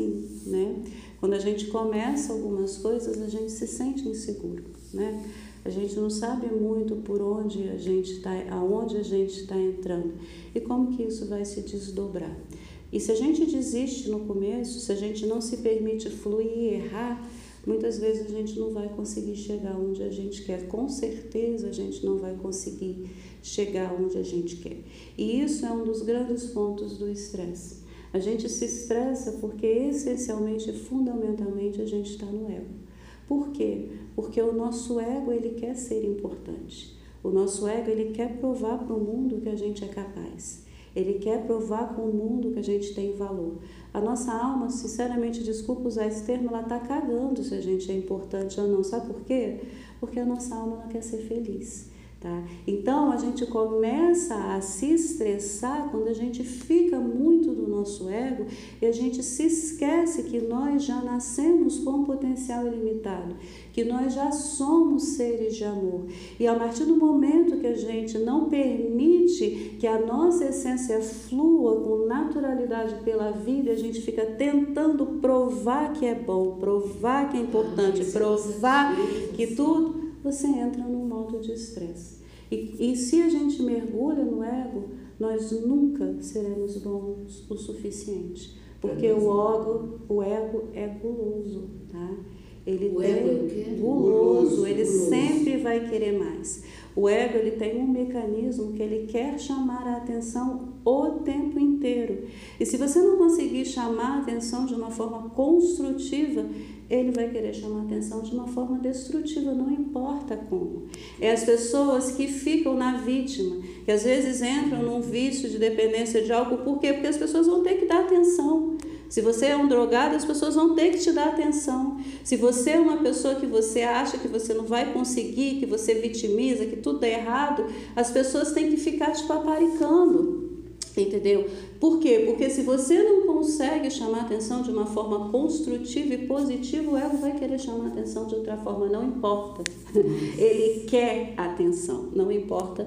assim, né? Quando a gente começa algumas coisas, a gente se sente inseguro, né? A gente não sabe muito por onde a gente está, aonde a gente está entrando e como que isso vai se desdobrar. E se a gente desiste no começo, se a gente não se permite fluir e errar, muitas vezes a gente não vai conseguir chegar onde a gente quer. Com certeza a gente não vai conseguir chegar onde a gente quer. E isso é um dos grandes pontos do estresse. A gente se estressa porque essencialmente, fundamentalmente, a gente está no ego. Por quê? Porque o nosso ego ele quer ser importante. O nosso ego ele quer provar para o mundo que a gente é capaz. Ele quer provar para o mundo que a gente tem valor. A nossa alma, sinceramente, desculpa usar esse termo, ela está cagando se a gente é importante ou não. Sabe por quê? Porque a nossa alma ela quer ser feliz. Tá? Então a gente começa a se estressar quando a gente fica muito do nosso ego e a gente se esquece que nós já nascemos com um potencial ilimitado, que nós já somos seres de amor. E a partir do momento que a gente não permite que a nossa essência flua com naturalidade pela vida, a gente fica tentando provar que é bom, provar que é importante, provar que tudo você entra num modo de estresse. E, e se a gente mergulha no ego, nós nunca seremos bons o suficiente. Porque é o ego, o ego é guloso, tá? Ele o tem ego é guloso, Guloso, ele guloso. sempre vai querer mais. O ego ele tem um mecanismo que ele quer chamar a atenção o tempo inteiro. E se você não conseguir chamar a atenção de uma forma construtiva, ele vai querer chamar a atenção de uma forma destrutiva, não importa como. É as pessoas que ficam na vítima, que às vezes entram num vício de dependência de álcool, por quê? Porque as pessoas vão ter que dar atenção. Se você é um drogado, as pessoas vão ter que te dar atenção. Se você é uma pessoa que você acha que você não vai conseguir, que você vitimiza, que tudo é errado, as pessoas têm que ficar te paparicando. Entendeu? Por quê? Porque se você não consegue chamar atenção de uma forma construtiva e positiva, o ego vai querer chamar atenção de outra forma, não importa. Ele quer atenção, não importa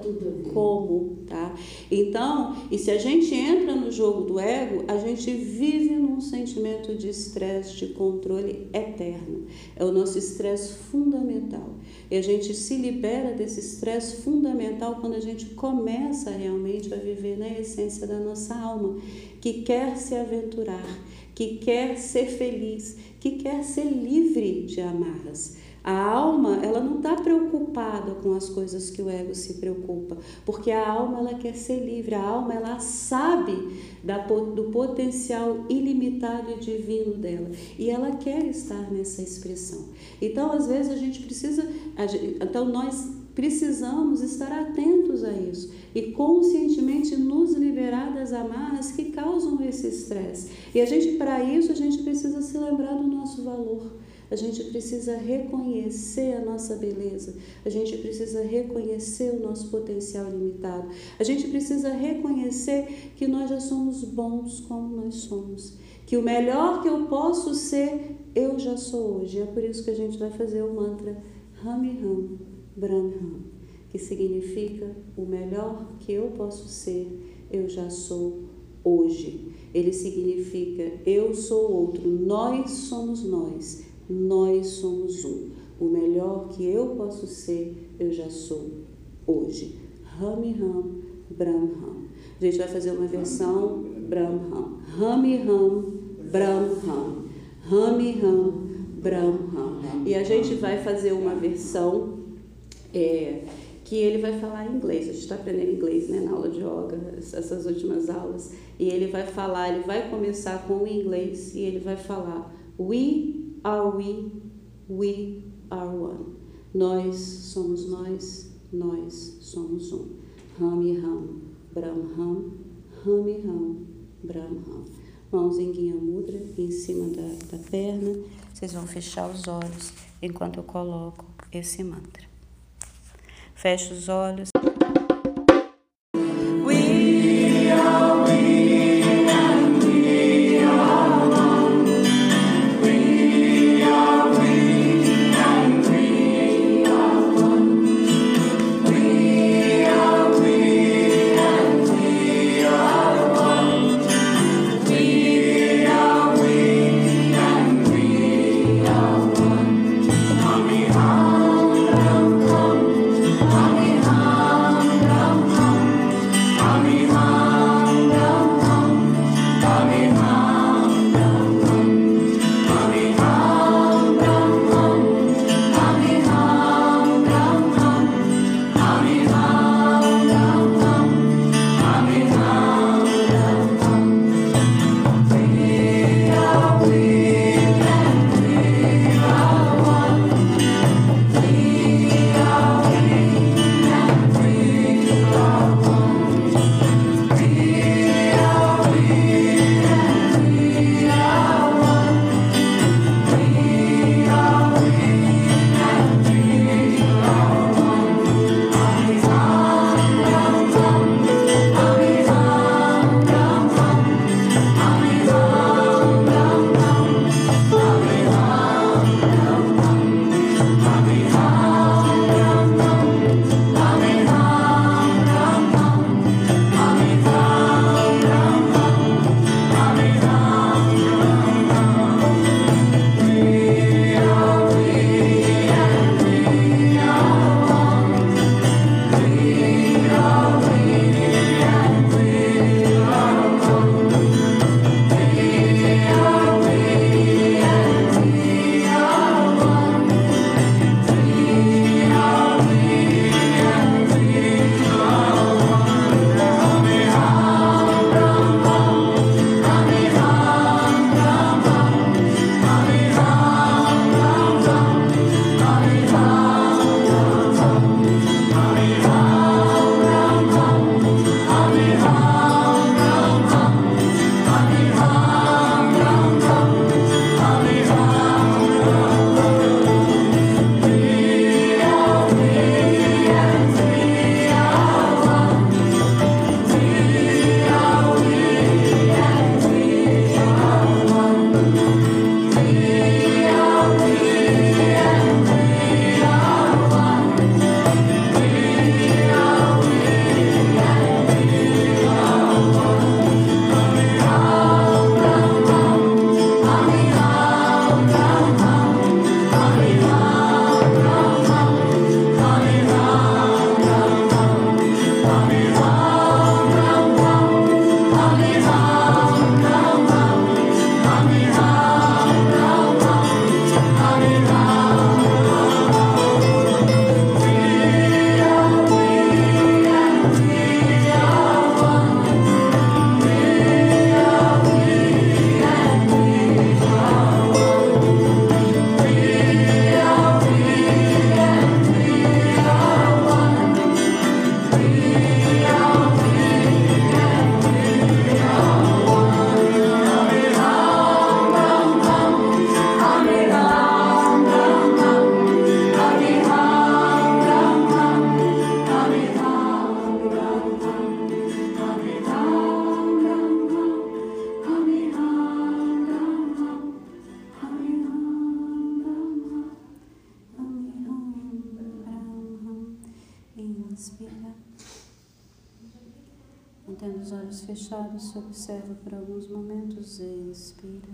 como, tá? Então, e se a gente entra no jogo do ego, a gente vive num sentimento de estresse, de controle eterno. É o nosso estresse fundamental. E a gente se libera desse estresse fundamental quando a gente começa realmente a viver na essência da nossa alma, que quer se aventurar, que quer ser feliz, que quer ser livre de amarras. A alma, ela não está preocupada com as coisas que o ego se preocupa, porque a alma ela quer ser livre, a alma ela sabe da, do potencial ilimitado e divino dela e ela quer estar nessa expressão. Então, às vezes a gente precisa, então nós precisamos estar atentos a isso e conscientemente nos liberar das amarras que causam esse estresse. E a gente, para isso, a gente precisa se lembrar do nosso valor. A gente precisa reconhecer a nossa beleza, a gente precisa reconhecer o nosso potencial limitado, a gente precisa reconhecer que nós já somos bons como nós somos, que o melhor que eu posso ser, eu já sou hoje. É por isso que a gente vai fazer o mantra Rami Ram Brahman, que significa o melhor que eu posso ser, eu já sou hoje. Ele significa eu sou outro, nós somos nós. Nós somos um. O melhor que eu posso ser, eu já sou hoje. Rami Ram Brahman. A gente vai fazer uma versão Brahman. Rami Ram Brahman. Rami Ram Brahman. E a gente vai fazer uma versão é, que ele vai falar inglês. A gente está aprendendo inglês né, na aula de yoga, essas últimas aulas. E ele vai falar, ele vai começar com o inglês e ele vai falar We are we, we are one. Nós somos nós, nós somos um. Rami Ram, Brahm Ram, Rami Ram, Brahm Ram. Mãos em guia mudra, em cima da, da perna. Vocês vão fechar os olhos enquanto eu coloco esse mantra. Feche os olhos. inspira. Mantendo os olhos fechados, se observa por alguns momentos, expira.